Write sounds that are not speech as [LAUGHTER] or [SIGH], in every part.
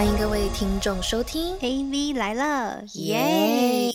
欢迎各位听众收听 AV 来了，耶！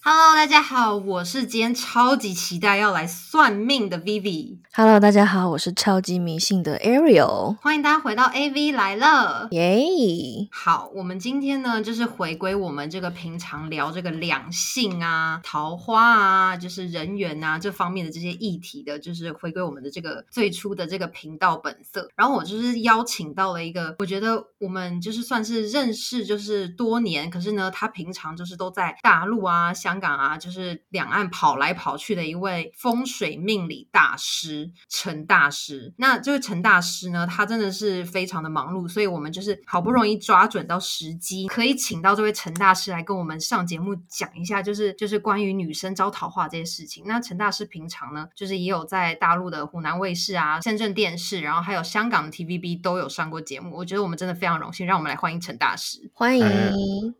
Hello，大家好，我是今天超级期待要来算命的 Vivi，Hello，大家好，我是超级迷信的 Ariel，欢迎大家回到 AV 来了。耶！好，我们今天呢，就是回归我们这个平常聊这个两性啊、桃花啊，就是人缘啊这方面的这些议题的，就是回归我们的这个最初的这个频道本色。然后我就是邀请到了一个，我觉得我们就是算是认识就是多年，可是呢，他平常就是都在大陆啊、香港啊，就是两岸跑来跑去的一位风水命理大师陈大师。那这位陈大师呢，他真的是非常的忙碌，所以我们就是好不容易抓准到时机，可以请到这位陈大师来跟我们上节目讲一下，就是就是关于女生招桃花这些事情。那陈大师平常呢，就是也有在大陆的湖南卫视啊、深圳电视，然后还有香港的 TVB 都有上过节目。我觉得我们真的非常荣幸，让我们来欢迎陈大师。欢迎！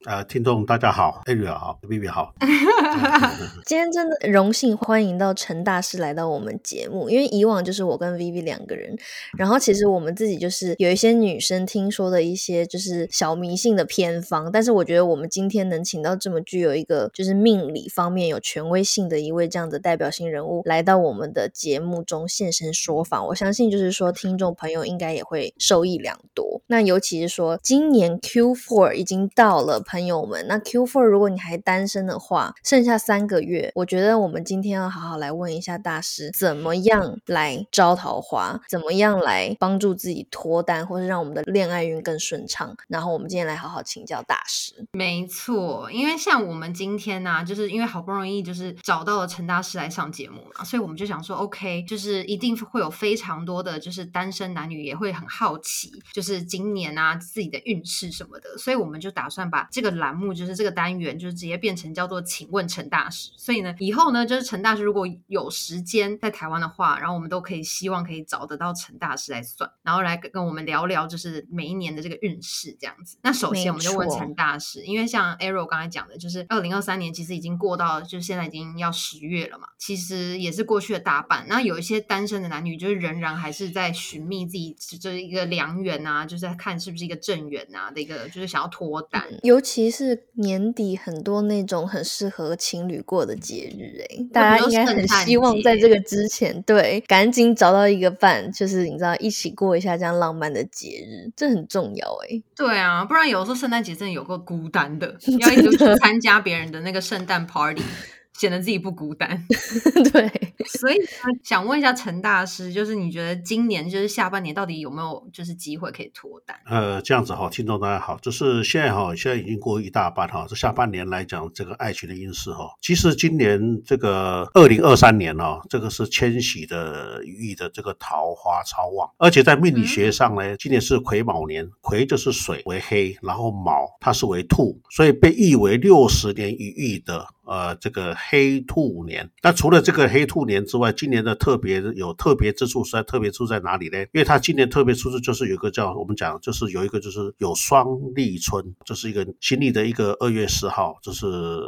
呃，听众大家好，Ariel 好，Vivi 好，[LAUGHS] 今天真的荣幸欢迎到陈大师来到我们节目，因为以往就是我跟 Vivi 两个人，然后其实我们自己就是有一些女生听说的一些就是小迷信的偏方，但是我觉得我们今天能请到这么具有一个就是命理方面有权威性的一位这样的代表性人物来到我们的节目中现身说法，我相信就是说听众朋友应该也会受益良多。那尤其是说今年 Q4 已经到了，朋友们，那 Q4 如果你还单身的话，剩下三个月，我觉得我们今天要好好来问一下大师，怎么样来招桃花，怎么样来帮助自己脱单，或是让我们的恋爱运更顺畅。然后我们今天来好好请教大师。没错，因为像我们今天呢、就是因为好不容易就是找到了陈大师来上节目嘛，所以我们就想说，OK，就是一定会有非常多的就是单身男女也会很好奇，就是今年啊自己的运势什么的，所以我们就打算把这个栏目，就是这个单元，就是直接变成叫做“请问陈大师”。所以呢，以后呢，就是陈大师如果有时间在台湾的话，然后我们都可以希望可以找得到陈大师来算，然后来跟我们聊聊就是每一年的这个运势这样子。那首先我们就问陈大师，因为像 Arrow 刚才讲的，就是二零二三年其实已经过到，就是现在已经要十月了嘛，其实也是过去的大半。那有一些单身的男女，就是仍然还是在寻觅自己就是一个良缘啊，就是在看是不是一个正缘啊的一个，就是想要脱单。尤其是年底很多那种很适合情侣过的节日、欸，大家应该很希望在这个之前，对，赶紧找到一个伴，就是你知道一起过一下这样浪漫的节日，这很重要哎、对啊，不然有时候圣诞节真的有个孤单的，[LAUGHS] 要一直去参加别人的那个圣诞 party，显得自己不孤单。[LAUGHS] 对，所以呢，想问一下陈大师，就是你觉得今年就是下半年到底有没有就是机会可以脱单？呃，这样子哈，听众大家好，就是现在哈，现在已经过一大半哈，这下半年来讲，这个爱情的运势哈，其实今年这个二零二三年哦，这个是千禧的寓意的这个桃花超旺，而且在命理学上呢，今年是癸卯年，癸就是水为黑，然后卯它是为兔，所以被誉为六十年一遇的呃这个黑兔年。那除了这个黑兔年之外，今年的特别有特别之处是在特别处在哪里呢？因为它今年特别之处就是有一个叫我们讲，就是有一个就是有双立春，这是一个新历的一个二月四号，这是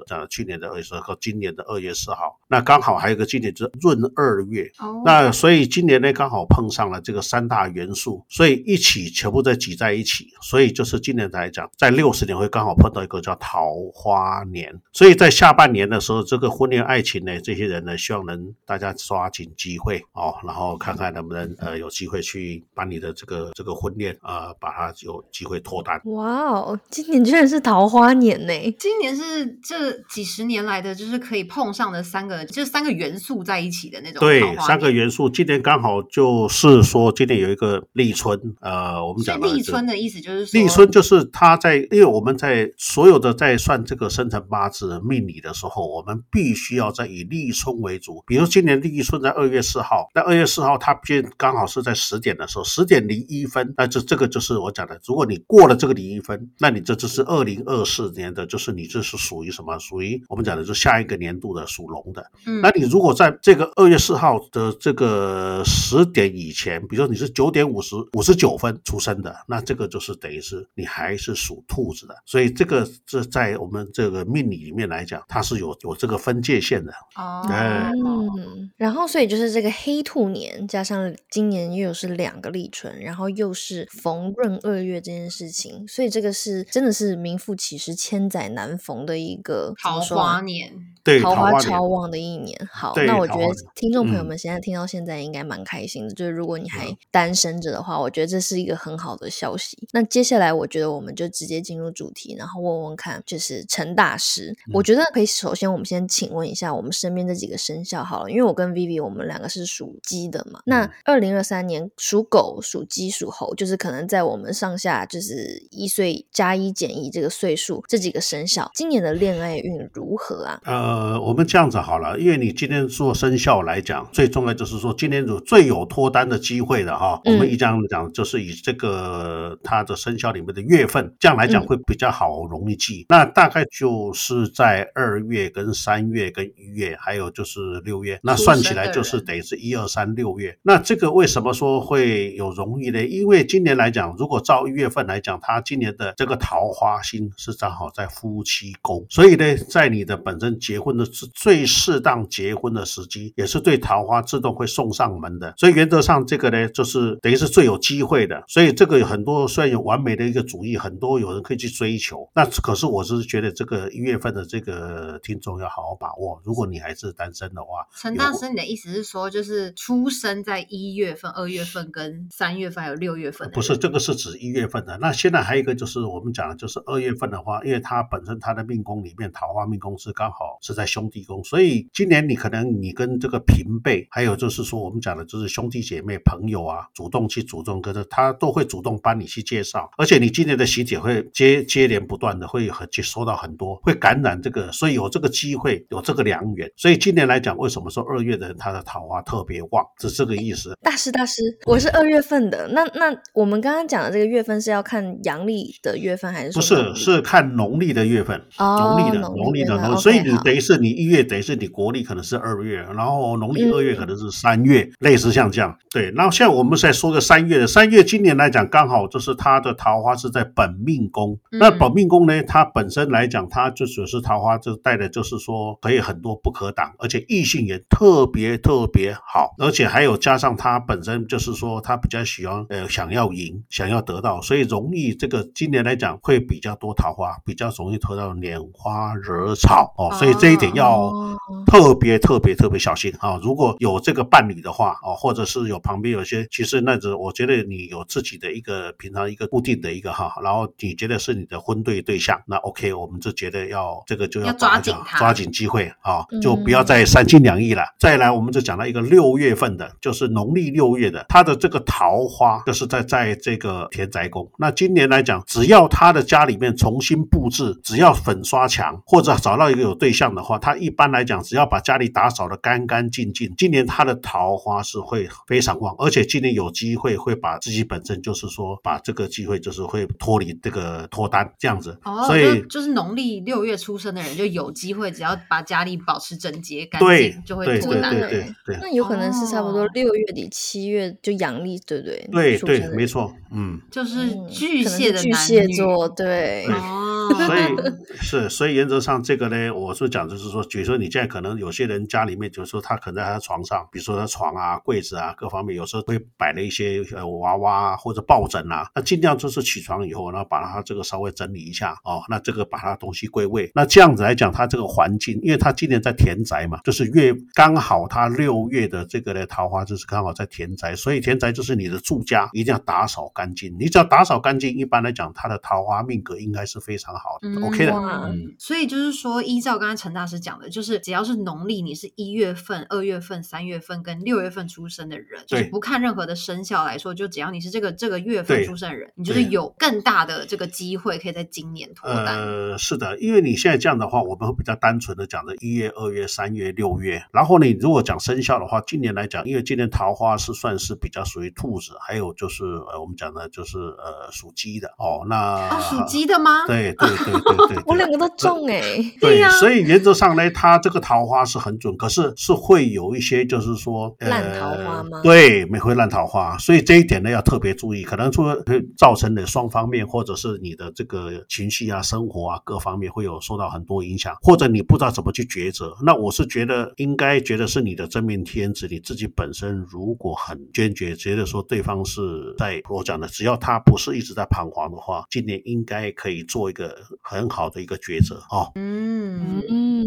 呃去年的二月四号，今年的二月四号。那刚好还有一个今年就是闰二月，哦那所以今年呢，刚好碰上了这个三大元素，所以一起全部在挤在一起，所以就是今年来讲，在六十年会刚好碰到一个叫桃花年，所以在下半年的时候，这个婚恋爱情呢，这些人呢，希望能大家抓紧机会哦，然后看看能不能呃有机会去把你的这个这个婚恋呃，把它有机会脱单。哇哦，今年居然是桃花年呢、今年是这几十年来的，就是可以碰上的三个，就是三个元素在一起的那种对。，三个元素，今年刚好就是说，今年有一个立春，呃，我们讲立春的意思就是说，立春就是他在，因为我们在所有的在算这个生辰八字命理的时候，我们必须要在以立春为主。比如今年立春在二月四号，那二月四号它偏刚好是在十点的时候，十点零一分，那这这个就是我讲的，如果你过了这个零一分，那你这就是二零二四年的，就是你这是属于什么？属于我们讲的就下一个年度的属龙的。嗯，那你如果在这个二月四号的这个十点以前，比如说你是九点五十五十九分出生的，那这个就是等于是你还是属兔子的，所以这个这在我们这个命理里面来讲，它是有有这个分界线的。哦，哎嗯，然后所以就是这个黑兔年，加上今年又是两个立春，然后又是逢闰二月这件事情，所以这个是真的是名副其实千载难逢的一个桃花年，对，桃花年超旺的一年。好，那我觉得听众朋友嗯们现在听到现在应该蛮开心的，就是如果你还单身着的话，我觉得这是一个很好的消息。那接下来我觉得我们就直接进入主题，然后问问看，就是陈大师，嗯我觉得可以首先我们先请问一下我们身边这几个生肖好了，因为我跟 Vivi 我们两个是属鸡的嘛。那嗯二零二三年属狗、属鸡、属猴，就是可能在我们上下就是一岁加一减一这个岁数这几个生肖，今年的恋爱运如何啊？呃，我们这样子好了，因为你今天做生肖来讲，最重要就是说，今年有最有脱单的机会的哈。嗯我们一这样讲，就是以这个它的生肖里面的月份，这样来讲嗯会比较好容易记。那大概就是在二月、跟三月、跟一月，还有就是六月，那算起来就是等于是一二三六月。那这个为什么说会有容易呢？因为今年来讲，如果照一月份来讲，他今年的这个桃花星是正好在夫妻宫，所以呢，在你的本身结婚的是最适当结婚的时机，也是对桃花自动会送上门的。所以原则上这个呢，就是等于是最有机会的。所以这个有很多虽然有完美的一个主意，很多有人可以去追求。那可是我是觉得这个一月份的这个听众要好好把握。如果你还是单身的话，陈大师，你的意思是说，就是出生在一月份、二月份、跟三月份还有六月份？不是，这个是指一月份的。那现在还有一个就是我们讲的，就是二月份的话，因为它本身它的命宫里面桃花命宫是刚好是在兄弟宫，所以今年你可能你跟这个平辈，还有就是说我们讲的就是兄弟姐妹、朋友啊，主动去主动跟着他都会主动帮你去介绍，而且你今年的喜帖会接接连不断的会很接收到很多，会感染这个，所以有这个机会，有这个良缘。所以今年来讲，为什么说二月的人他的桃花特别旺，是这个意思。大师，大师，我是二月份的。那那我们刚刚讲的这个月份是要看阳历的月份，还是不是，是看农历的月份，哦农历的农历的农历，所以你等于是你一月，等于是你国历可能是二月，然后农历嗯二月可能是三月，类似像这样。对，然后现在我们再说个三月的，三月今年来讲刚好就是它的桃花是在本命宫，那嗯本命宫呢，它本身来讲，它就只是桃花，就带的就是说可以很多不可挡，而且异性也特别特别好，而且还有加上他本身就是说他比较喜欢呃想要赢，想要得到，所以容易这个今年来讲会比较多桃花，比较容易得到拈花惹草哦，所以这一点要哦特别特别特别小心啊！如果有这个伴侣的话哦，或者是有旁边有些，其实那种我觉得你有自己的一个平常一个固定的一个哈，然后你觉得是你的婚对对象，那 OK，我们就觉得要这个就要抓紧抓紧机会啊，嗯就不要再三心两意了。再来，我们就讲到一个六月份的，就是农历六月的，他的这个桃花就是在在这个田宅宫。那今年来讲，只要他的家里面重新布置，只要粉刷墙或者找到一个有对象的话，他一般来讲，只要把家里打扫的干干净净，今年他的桃花是会非常旺，而且今年有机会会把自己本身就是说把这个机会就是会脱离这个脱单这样子，哦，所以就就是农历六月出生的人就有机会，只要把家里保持整洁干对净，就会对对脱单。对对对。那有可能是差不多哦六月底七月就阳历，对不对？对对没错，嗯，就是嗯巨蟹的巨蟹座，对。哦，所以是，所以原则上这个呢，我是讲就是说，比如说你现在可能有些人家里面，就是说他可能在他的床上，比如说他床啊、柜子啊各方面，有时候会摆了一些呃娃娃啊或者抱枕啊，那尽量就是起床以后，然后把它这个稍微整理一下哦，那这个把它东西归位，那这样子来讲，它这个环境，因为他今年在田宅嘛，就是月刚好他六月的这个呢桃花就是刚好在田宅，所以田宅就是你的住家一定要打扫干净，你只要打扫干净，一般来讲他的桃花命格应该是非常好的、嗯 o k 的，嗯。所以就是说，依照刚才陈大师讲的，就是只要是农历，你是一月份、二月份、三月份跟六月份出生的人，就是不看任何的生肖来说，就只要你是这个这个月份出生的人，你就是有更大的这个机会可以在今年脱单。呃，是的，因为你现在这样的话，我们会比较单纯的讲的一月、二月、三月、六月。然后你如果讲生肖的话，今年来讲，因为今年桃花是算是比较属于兔子，还有就是呃，我们讲的就是呃属鸡的哦。那哦，属鸡的吗？[LAUGHS] 对对对对 [LAUGHS] 对，我两个都中哎。对呀，所以原则上呢，它这个桃花是很准，可是是会有一些就是说烂桃花吗？对，没会烂桃花，所以这一点呢要特别注意，可能说会造成的双方面或者是你的这个情绪啊、生活啊各方面会有受到很多影响，或者你不知道怎么去抉择。那我是觉得应该觉得是你的真命天子，你自己本身如果很坚决，觉得说对方是在我讲的，只要他不是一直在彷徨的话，今年应该可以做一个很好的一个抉择哦。嗯嗯，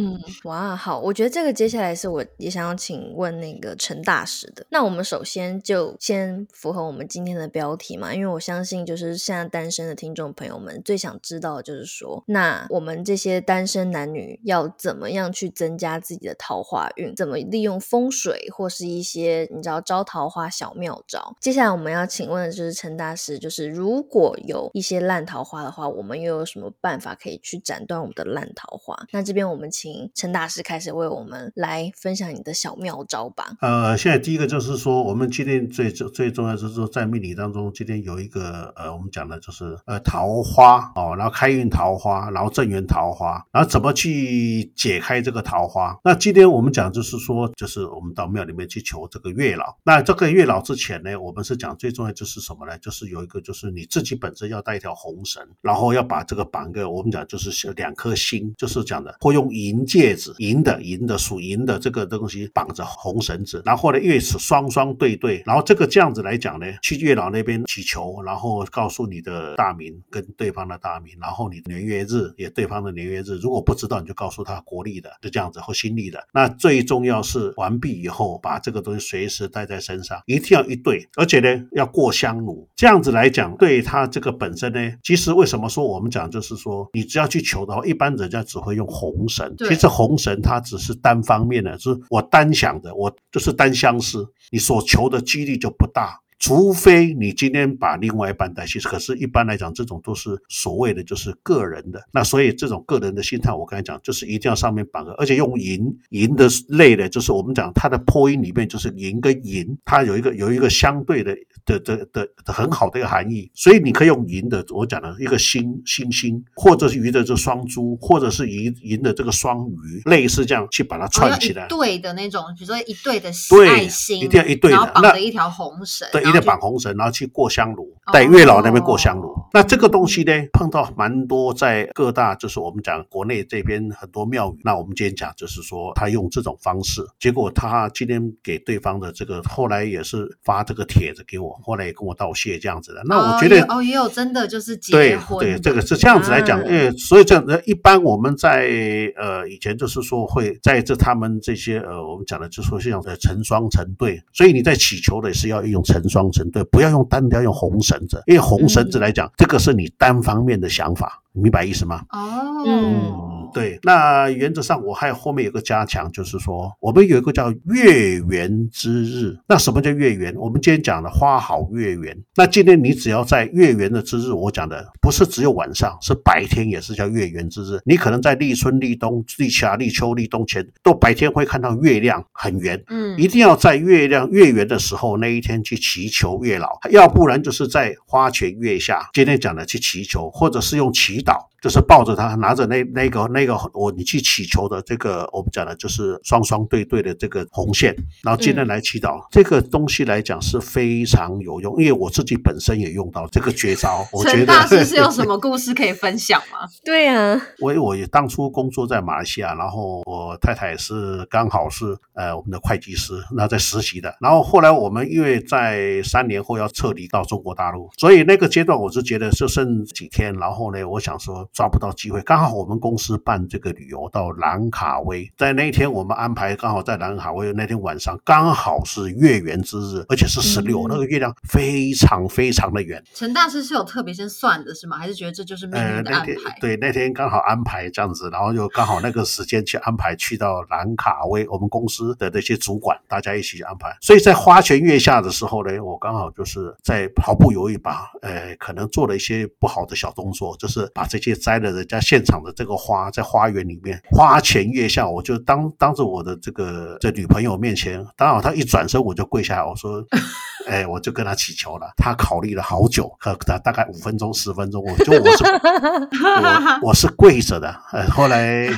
哇，好，我觉得这个接下来是我也想要请问那个陈大使的。那我们首先就先符合我们今天的标题嘛，因为我相信就是现在单身的听众朋友们最想知道的就是说，那我们这些单身男女要怎么样去增加自己的桃花运？怎么利用风水或是一些你知道招桃花小妙招？接下来我们要请问的就是陈大师，就是如果有一些烂桃花的话，我们又有什么办法可以去斩断我们的烂桃花？那这边我们请陈大师开始为我们来分享你的小妙招吧。呃，现在第一个就是说，我们今天最最最重要就是说，在命理当中，今天有一个呃，我们讲的就是呃桃花哦，然后开运桃花，然后正缘桃花，然后怎么去解开这个桃花？那今天我们讲就是说，就是我们到庙里面去求这个月老。那这个月老之前呢，我们是讲最重要就是什么呢？就是有一个就是你自己本身要带一条红绳，然后要把这个绑个我们讲就是两颗心，就是讲的会用银戒指，银的银的属银的这个东西绑着红绳子，然后呢月是双双对对，然后这个这样子来讲呢，去月老那边祈求，然后告诉你的大名跟对方的大名，然后你年月日也对方的年月日，如果不知道你就告诉他国历的，就这样子或新历的。那最重要是完毕以后，把这个东西随时带在身上，一定要一对，而且呢要过香炉，这样子来讲，对他这个本身呢，其实为什么说我们讲就是说，你只要去求的话，一般人家只会用红绳，其实这红绳它只是单方面的，是我单想的，我就是单相思，你所求的几率就不大。除非你今天把另外一半带去，可是一般来讲，这种都是所谓的就是个人的。那所以这种个人的心态，我刚才讲，就是一定要上面绑个，而且用银银的类的，就是我们讲它的破音里面就是银跟银，它有一个有一个相对的的的的很好的一个含义。所以你可以用银的，我讲的一个星星星，或者是鱼的这双珠，或者是银银的这个双鱼，类似这样去把它串起来。对的那种，比如说一对的爱心，一定要一对的，绑着一条红绳。对。要绑红绳，然后去过香炉，在月老那边过香炉。那这个东西呢，碰到蛮多在各大，就是我们讲国内这边很多庙宇。那我们今天讲，就是说他用这种方式，结果他今天给对方的这个，后来也是发这个帖子给我，后来也跟我道谢这样子的。那我觉得哦，也有真的就是结婚，对这个是这样子来讲，因为所以这样，一般我们在呃以前就是说会在这他们这些呃我们讲的就说像成双成对，所以你在祈求的是要用成双。成对，不要用单条，用红绳子，因为红绳子来讲，这个是你单方面的想法，明白意思吗？哦，嗯。对，那原则上我还有后面有个加强，就是说我们有一个叫月圆之日。那什么叫月圆？我们今天讲的花好月圆。那今天你只要在月圆的之日，我讲的不是只有晚上，是白天也是叫月圆之日。你可能在立春、立冬、立夏、立秋、立冬前，都白天会看到月亮很圆。嗯，一定要在月亮月圆的时候那一天去祈求月老，要不然就是在花前月下。今天讲的去祈求，或者是用祈祷。就是抱着他，拿着那那个那个我你去祈求的这个，我们讲的就是双双对对的这个红线，然后今天来祈祷这个东西来讲是非常有用，因为我自己本身也用到这个绝招。我陈大师是有 [LAUGHS] 什么故事可以分享吗？[LAUGHS] 对啊，我我也当初工作在马来西亚，然后我太太是刚好是呃我们的会计师，那在实习的，然后后来我们因为在三年后要撤离到中国大陆，所以那个阶段我是觉得就剩几天，然后呢，我想说。抓不到机会，刚好我们公司办这个旅游到兰卡威，在那一天我们安排刚好在兰卡威那天晚上刚好是月圆之日，而且是十六，那个月亮非常非常的圆。陈大师是有特别先算的是吗？还是觉得这就是命运的安排？对，那天刚好安排这样子，然后就刚好那个时间去安排去到兰卡威，我们公司的那些主管大家一起安排，所以在花前月下的时候呢，我刚好就是在毫不犹豫把呃可能做了一些不好的小动作，就是把这些。摘了人家现场的这个花，在花园里面花前月下，我就当当着我的这个这女朋友面前，当好她一转身我就跪下来，我说，[LAUGHS] 哎，我就跟她祈求了。她考虑了好久，可大大概五分钟十分钟，我就我是 [LAUGHS] 我我是跪着的，呃，后来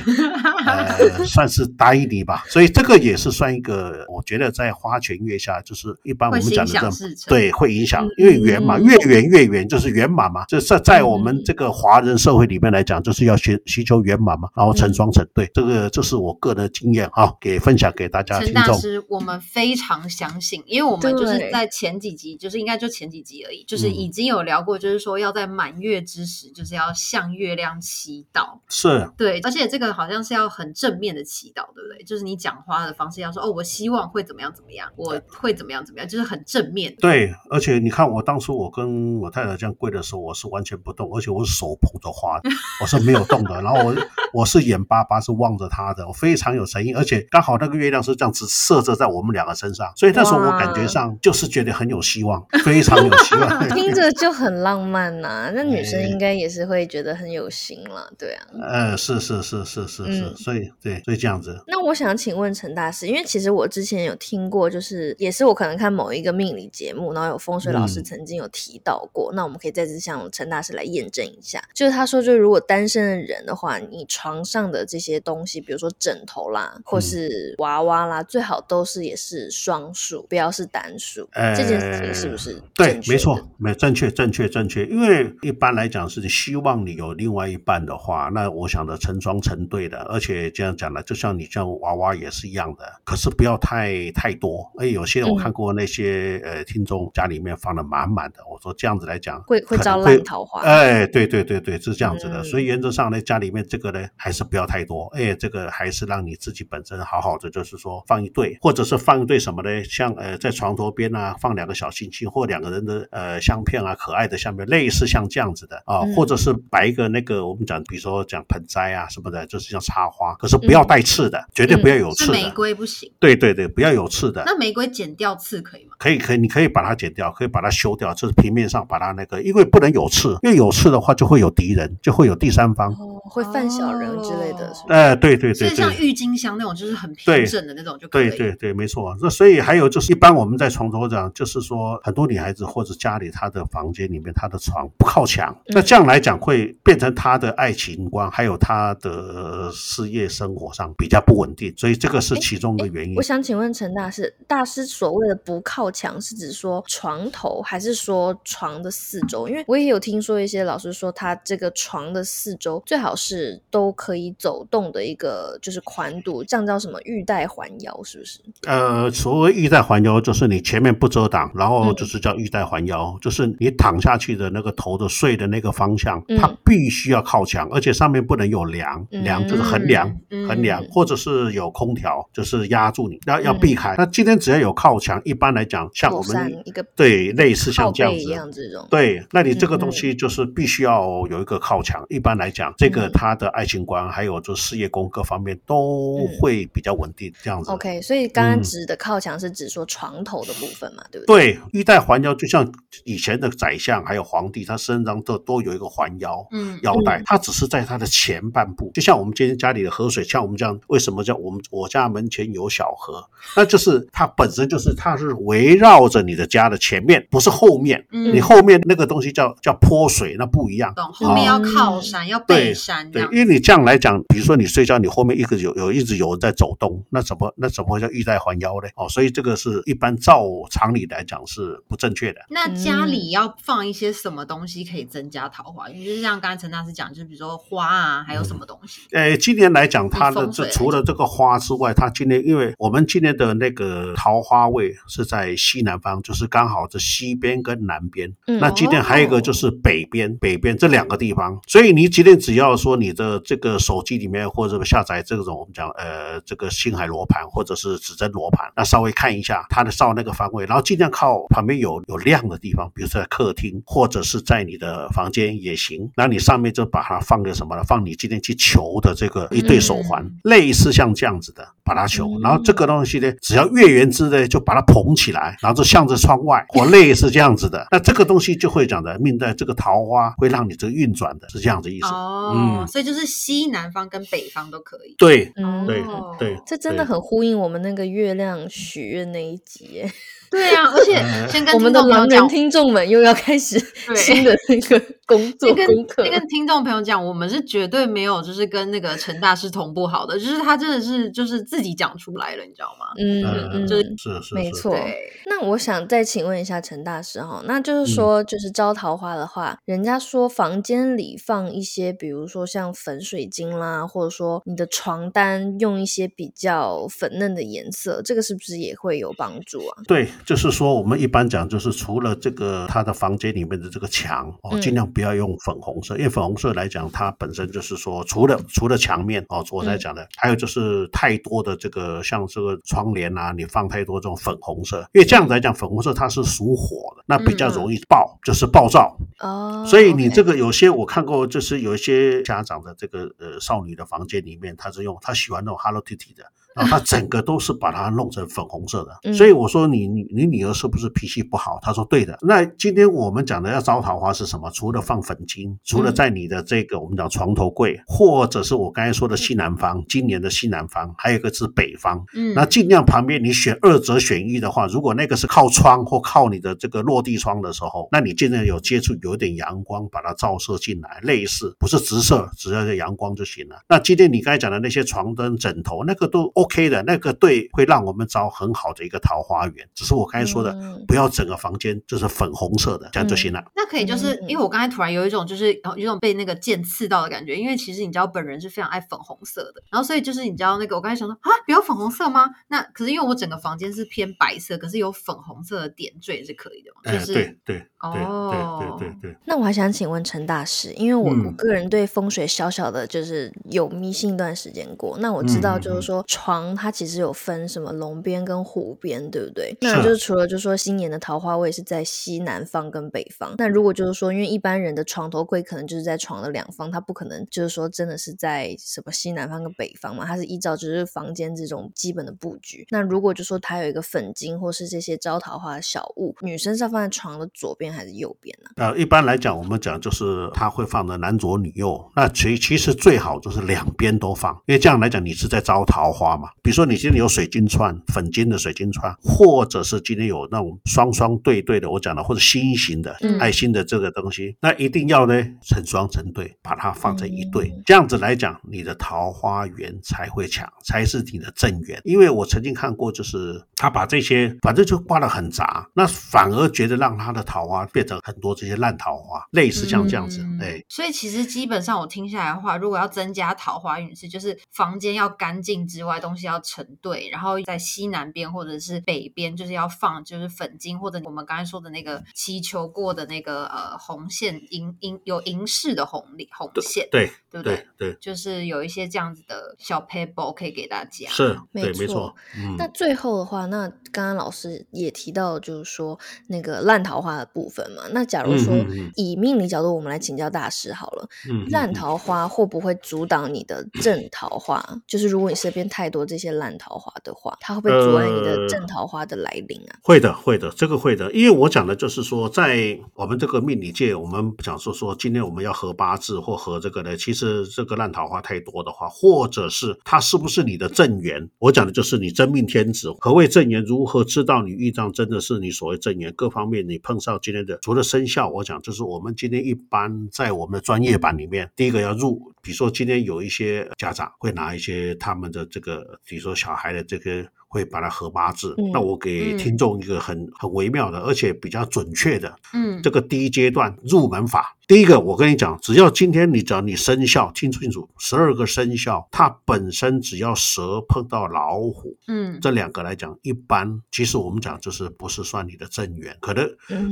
呃算是答应你吧。所以这个也是算一个，我觉得在花前月下，就是一般我们讲的这样，对，会影响，因为圆嘛，越圆越圆，就是圆满嘛。这在在我们这个华人社会里面来讲，就是要寻寻求圆满嘛，然后成双成对。这个这是我个人的经验啊，给分享给大家听众。陈大师，我们非常相信，因为我们就是在前几集，就是应该就前几集而已，就是已经有聊过，就是说要在满月之时，就是要向月亮祈祷。是，对，而且这个好像是要很正面的祈祷，对不对？就是你讲话的方式要说哦，我希望会怎么样怎么样，我会怎么样怎么样，就是很正面。对，而且你看我当初我跟我太太这样跪的时候，我是完全不动，而且我是手捧着花，我是没有动的。然后我我是眼巴巴是望着他的，我非常有诚意，而且刚好那个月亮是这样子射着在我们两个身上，所以那时候我感觉上就是觉得很有希望，非常有希望。[LAUGHS] 听着就很浪漫呐，那女生应该也是会觉得很有心了，对啊。呃，是是是是是是，所以对，所以这样子。那我想请问陈大师，因为其实我之前有听过，就是也是我可能看某一个命理节目，然后有风水老师曾经有提到过，那我们可以再次向陈大师来验证一下，就是他说，就如果单身的人的话，你床上的这些东西，比如说枕头啦，或是娃娃啦，最好都是也是双数，不要是单数。这件事情是不是？对，没错，没正确，正确，正确。因为一般来讲是希望你有另外一半的话，那我想的成双成对的，而且这样讲呢，就像你这样娃娃也是一样的，可是不要太太多。哎，有些我看过那些呃听众家里面放的满满的，我说这样子来讲会会招烂桃花。哎，对对对对，是这样子的。所以原则上呢，家里面这个呢还是不要太多。哎，这个还是让你自己本身好好的，就是说放一对，或者是放一对什么呢？像呃在床头边啊放两个小星星，或两个人的呃相片啊，可爱的相片，类似像这样子的啊，或者是摆一个那个我们讲，比如说讲盆栽啊什么的，就是像插花，可是不要带刺的，绝对不要有刺的。玫瑰不行。对对对，不要有刺的。那玫瑰剪掉刺可以吗？可以可以，你可以把它剪掉，可以把它修掉，就是平面上把它那个，因为不能有刺，因为有刺的话就会有敌人，就会有第三方，会犯小人之类的。哎，对对对。所以像郁金香那种，就是很平整的那种就可以。对对对，没错。那所以还有就是，一般我们在床头讲，就是说很多女孩子或者家里她的房间里面，她的床不靠墙，那这样来讲会变成她的爱情观，还有她的事业生活上比较不稳定，所以这个是其中的原因。我想请问陈大师，大师所谓的不靠墙是指说床头，还是说床的四周？因为我也有听说一些老师说，他这个床的四周最好是都可以走动的一个就是宽度，这样叫什么玉带环腰，是不是？呃，所谓玉带环腰，就是你前面不遮挡，然后就是叫玉带环腰，就是你躺下去的那个头的睡的那个方向，它必须要靠墙，而且上面不能有梁，梁就是横梁，横梁，或者是有空调，就是压住你，要要避开。那今天只要有靠墙，一般来讲，像我们一个对类似像这样子这种，对，那你这个东西就是必须要有一个靠墙。一般来讲，这个他的爱情观还有就事业宫各方面都会比较稳定，这样子。OK，所以刚刚指的靠墙是指说床头的部分嘛，对不对？对，玉带环腰，就像以前的宰相还有皇帝，他身上都都有一个环腰，嗯，腰带，他只是在他的前半部，就像我们今天家里的河水，像我们这样，为什么叫我们我家门前有小河？那就是它本身就是它是围绕着你的家的前面，不是后面。你后面那个东西叫叫泼水，那不一样。懂，后面要靠山，要背山。对，因为你这样来讲，比如说你睡觉，你后面一个有有一直有人在走动，那怎么那怎么会叫玉带环腰呢？哦，所以这个是一般照常理来讲是不正确的。那家里要放一些什么东西可以增加桃花？因为就是像刚才陈大师讲，就是比如说花啊，还有什么东西？呃，今年来讲，它的这除了这个花之外，它今年因为我们今年的那个桃花位是在西南方，就是刚好这西边跟南边。那今天还有一个就是北边，北边这两个地方。所以你今天只要说你的这个手机里面或者下载这种我们讲呃这个星海罗盘或者是指针罗盘，那稍微看一下它的照那个方位，然后尽量靠旁边有有亮的地方，比如说在客厅或者是在你的房间也行。那你上面就把它放个什么呢？放你今天去求的这个一对手环，类似像这样子的，把它求。然后这个东西呢，只要月圆之呢，就把它捧起来，然后就向着窗外或类似这样子的。那这个东西就会讲的命在这个桃花会让你这个运转的。的，是这样的意思。哦，嗯所以就是西南方跟北方都可以。对嗯，对哦对，这真的很呼应我们那个月亮许愿那一集。对啊，而且呃先跟我们的狼人，听众们又要开始新的那个工作先跟功课先跟听众朋友讲，我们是绝对没有就是跟那个陈大师同步好的，就是他真的是就是自己讲出来了，你知道吗？嗯呃嗯，就是是没错。对，那我想再请问一下陈大师哈，那嗯就是说，就是招桃花的话，人家说房间里放一些，比如说像粉水晶啦，或者说你的床单用一些比较粉嫩的颜色，这个是不是也会有帮助啊？对，就是说我们一般讲，就是除了这个他的房间里面的这个墙哦，嗯。尽量不要用粉红色，因为粉红色来讲，它本身就是说，除了除了墙面哦，我才讲的，还有就是太多的这个像这个窗帘啊，你放太多这种粉红色，因为这样子来讲，粉红色它是属火的，那比较容易爆，就是暴躁。哦，所以你这个有些我看过，就是有一些家长的这个呃少女的房间里面，她是用她喜欢那种 Hello Kitty 的。然后他整个都是把它弄成粉红色的，嗯所以我说你你你女儿是不是脾气不好？他说对的。那今天我们讲的要招桃花是什么？除了放粉晶，除了在你的这个我们讲床头柜，或者是我刚才说的西南方，今年的西南方，还有一个是北方。嗯，那尽量旁边你选二者选一的话，如果那个是靠窗或靠你的这个落地窗的时候，那你尽量有接触有一点阳光，把它照射进来，类似不是直射，只要是阳光就行了。那今天你刚才讲的那些床灯、枕头，那个都 OK 的，那个对会让我们找很好的一个桃花源。只是我刚才说的，嗯不要整个房间就是粉红色的，这样就行了。那可以就是嗯因为我刚才突然有一种就是有有一种被那个剑刺到的感觉，因为其实你知道本人是非常爱粉红色的，然后所以就是你知道那个我刚才想说啊，不要粉红色吗？那可是因为我整个房间是偏白色，可是有粉红色的点缀是可以的嘛？哎，就是对对对哦对对对对。那我还想请问陈大师，因为我、嗯我个人对风水小小的就是有迷信一段时间过。那我知道就是说床它其实有分什么龙边跟虎边，对不对？那就是除了就是说新年的桃花位是在西南方跟北方，那如果就是说因为一般人的床头柜可能就是在床的两方，它不可能就是说真的是在什么西南方跟北方嘛，它是依照就是房间这种基本的布局。那如果就说它有一个粉晶或是这些招桃花的小物，女生是要放在床的左边还是右边呢、呃，一般来讲，我们讲就是它会放的男左女右。那其其实最好就是两边都放，因为这样来讲你是在招桃花嘛。比如说你今天有水晶串，粉晶的水晶串，或者是今天有那种双双对对的，我讲的或者心形的、嗯爱心的这个东西，那一定要呢成双成对，把它放成一对。嗯这样子来讲，你的桃花源才会强，才是你的正缘。因为我曾经看过，就是他把这些反正就挂得很杂，那反而觉得让他的桃花变成很多这些烂桃花，类似像这样子，嗯哎。所以其实基本上我听下来的话，如果要增加桃花运势，就是房间要干净之外，东西要成对，然后在西南边或者是北边，就是要放就是粉晶或者我们刚才说的那个祈求过的那个呃红线银银有银饰的红里红线，对对不对对，就是有一些这样子的小 paper 可以给大家。是，没对，没错那最后的话，那刚刚老师也提到，就是说那个烂桃花的部分嘛。那假如说以命理角度，我们来请教大师好了，嗯烂桃花会不会阻挡你的正桃花？就是如果你身边太多这些烂桃花的话，它会不会阻碍你的呃正桃花的来临啊？会的，会的，这个会的，因为我讲的就是说，在我们这个命理界，我们讲说说，今天我们要合八字或合这个呢，其实这个烂桃花太多的话，或者是它是不是你的正缘？我讲的就是你真命天子。何谓正缘？如何知道你遇到真的是你所谓正缘？各方面你碰上今天的，除了生肖，我讲就是我们今天一般在我们的专业版里面，第一个要入，比如说今天有一些家长会拿一些他们的这个，比如说小孩的这个。会把它合八字，嗯那我给嗯听众一个很很微妙的，而且比较准确的嗯，这个第一阶段入门法。第一个，我跟你讲，只要今天你只要你生肖听清楚，十二个生肖，它本身只要蛇碰到老虎嗯这两个来讲，一般其实我们讲就是不是算你的正缘，可能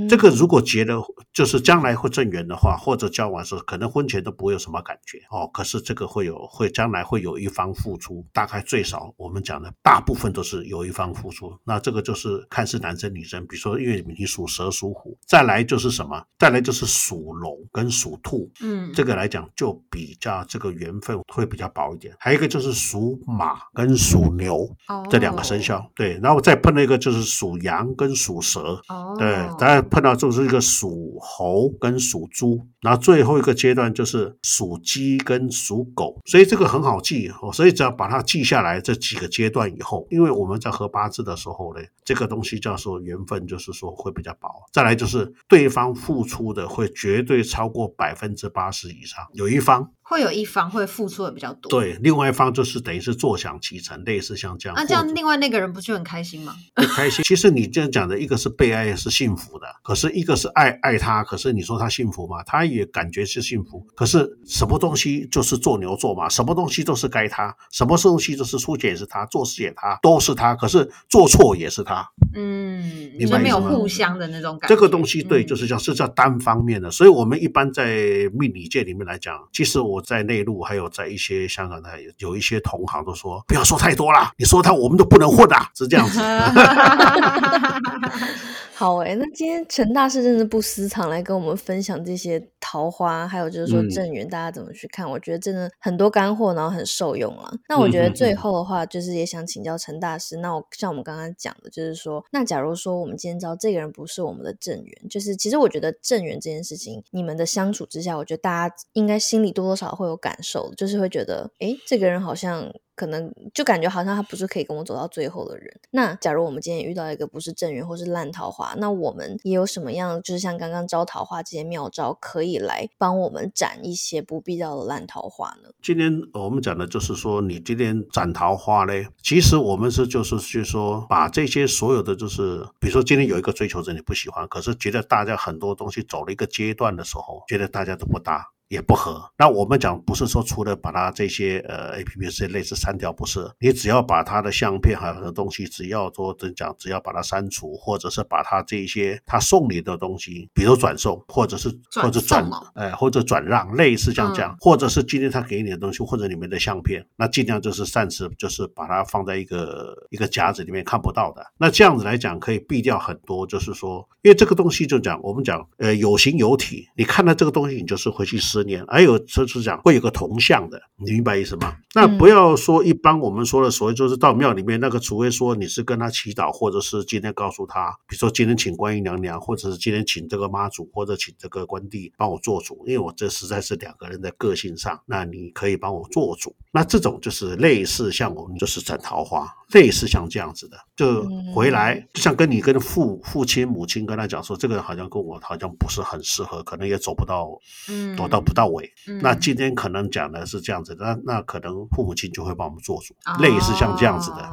这个如果结了，就是将来会正缘的话，或者交往时可能婚前都不会有什么感觉哦。可是这个会有，会将来会有一方付出，大概最少我们讲的大部分都就是有一方付出，那这个就是看是男生女生。比如说，因为你属蛇属虎，再来就是什么？再来就是属龙跟属兔，嗯，这个来讲就比较这个缘分会比较薄一点。还有一个就是属马跟属牛哦这两个生肖，对，然后再碰到一个就是属羊跟属蛇，哦，对，再碰到就是一个属猴跟属猪，然后最后一个阶段就是属鸡跟属狗，所以这个很好记哦。所以只要把它记下来这几个阶段以后，因为我们在合八字的时候呢，这个东西叫做缘分，就是说会比较薄。再来就是对方付出的会绝对超过百分之八十以上，有一方会有一方会付出的比较多。，对，另外一方就是等于是坐享其成，类似像这样。那这样另外那个人不就很开心吗？[LAUGHS] 不开心。其实你这样讲的，一个是被爱是幸福的，可是一个是爱爱他，可是你说他幸福吗？他也感觉是幸福，可是什么东西就是做牛做马，什么东西都是该他，什么东西都是出钱也是他，做事也他，都是他，可是做错也是他。嗯，你们没有互相的那种感觉。这个东西对，嗯就是叫是叫单方面的，所以我们一般在命理界里面来讲，其实我在内陆还有在一些香港的有一些同行都说，不要说太多啦，你说他我们都不能混啊，是这样子。[LAUGHS] [LAUGHS] 好诶，那今天陈大师真的不私藏来跟我们分享这些桃花，还有就是说嗯正缘大家怎么去看，我觉得真的很多干货，然后很受用了。那我觉得最后的话，就是也想请教陈大师，那我像我们刚刚讲的，就是说，那假如说我们今天知道这个人不是我们的正缘，就是其实我觉得正缘这件事情，你们的相处之下，我觉得大家应该心里多多少少会有感受，就是会觉得，诶，这个人好像可能就感觉好像他不是可以跟我走到最后的人。那假如我们今天遇到一个不是正缘或是烂桃花，那我们也有什么样，就是像刚刚招桃花这些妙招，可以来帮我们斩一些不必要的烂桃花呢？今天我们讲的就是说，你今天斩桃花嘞，其实我们是就是去说，把这些所有的就是，比如说今天有一个追求者你不喜欢，可是觉得大家很多东西走了一个阶段的时候，觉得大家都不搭。也不合。那我们讲不是说除了把它这些呃 A P P 这些类似删掉，不是，你只要把它的相片还有很多东西，只要说真讲，只要把它删除，或者是把它这一些他送你的东西，比如转送，或者是或者转哎或者转让，类似这样讲，嗯或者是今天他给你的东西，或者你们的相片，那尽量就是暂时就是把它放在一个一个夹子里面看不到的。那这样子来讲，可以避掉很多，就是说，因为这个东西就讲我们讲呃有形有体，你看到这个东西，你就是回去十年，还有就是讲会有个铜像的，你明白意思吗？那不要说一般我们说的所谓就是到庙里面那个，除非说你是跟他祈祷，或者是今天告诉他，比如说今天请观音娘娘，或者是今天请这个妈祖，或者请这个关帝帮我做主，因为我这实在是两个人的个性上，那你可以帮我做主。那这种就是类似像我们就是斩桃花，类似像这样子的，就回来就像跟你跟父父亲母亲跟他讲说，这个人好像跟我好像不是很适合，可能也走不到，嗯。走到不到尾。嗯。那今天可能讲的是这样子，那那可能父母亲就会帮我们做主，哦类似像这样子的。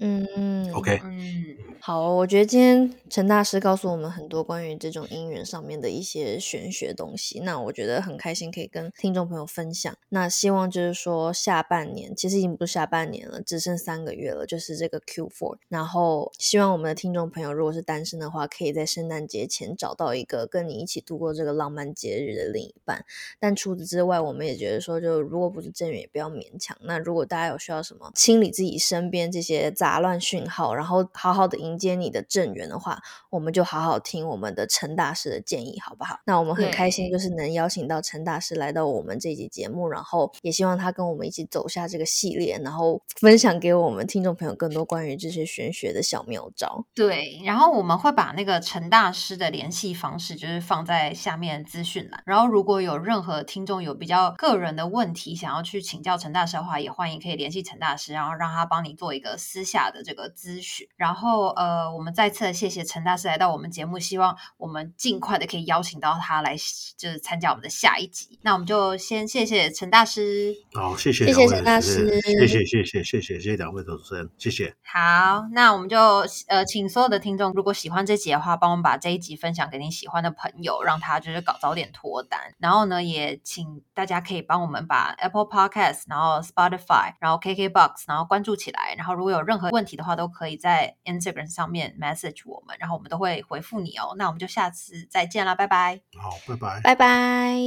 嗯。OK，嗯，好，我觉得今天陈大师告诉我们很多关于这种姻缘上面的一些玄学东西，那我觉得很开心可以跟听众朋友分享。那希望就是说下半年，其实已经不是下半年了，只剩三个月了，就是这个 Q4。然后希望我们的听众朋友如果是单身的话，可以在圣诞节前找到一个跟你一起度过这个浪漫节日的另一半。但除此之外，我们也觉得说，就如果不是正缘，也不要勉强。那如果大家有需要什么清理自己身边这些杂乱讯号，然后好好的迎接你的正缘的话，我们就好好听我们的陈大师的建议，好不好？那我们很开心，就是能邀请到陈大师来到我们这集节目，然后也希望他跟我们一起走下这个系列，然后分享给我们听众朋友更多关于这些玄学的小妙招。对，然后我们会把那个陈大师的联系方式，就是放在下面资讯栏。然后如果有任何听众有比较个人的问题想要去请教陈大师的话，也欢迎可以联系陈大师，然后让他帮你做一个私下的这个咨询。然后呃，我们再次谢谢陈大师来到我们节目，希望我们尽快的可以邀请到他来，就是参加我们的下一集。那我们就先谢谢陈大师。好，谢谢，谢谢陈大师，谢谢，谢谢，谢谢，谢谢两位主持人，谢谢。好，那我们就呃，请所有的听众，如果喜欢这集的话，帮我们把这一集分享给你喜欢的朋友，让他就是搞早点脱单。然后呢，也请大家可以帮我们把 Apple Podcast，然后 Spotify，然后 KKBox，然后关注起来。然后如果有任何问题的话，都可以在 Instagram。上面 message 我们，然后我们都会回复你哦。那我们就下次再见啦，拜拜。好，拜拜，拜拜，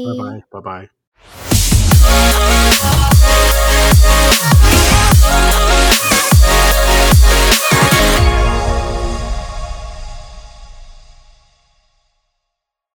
拜拜，拜拜。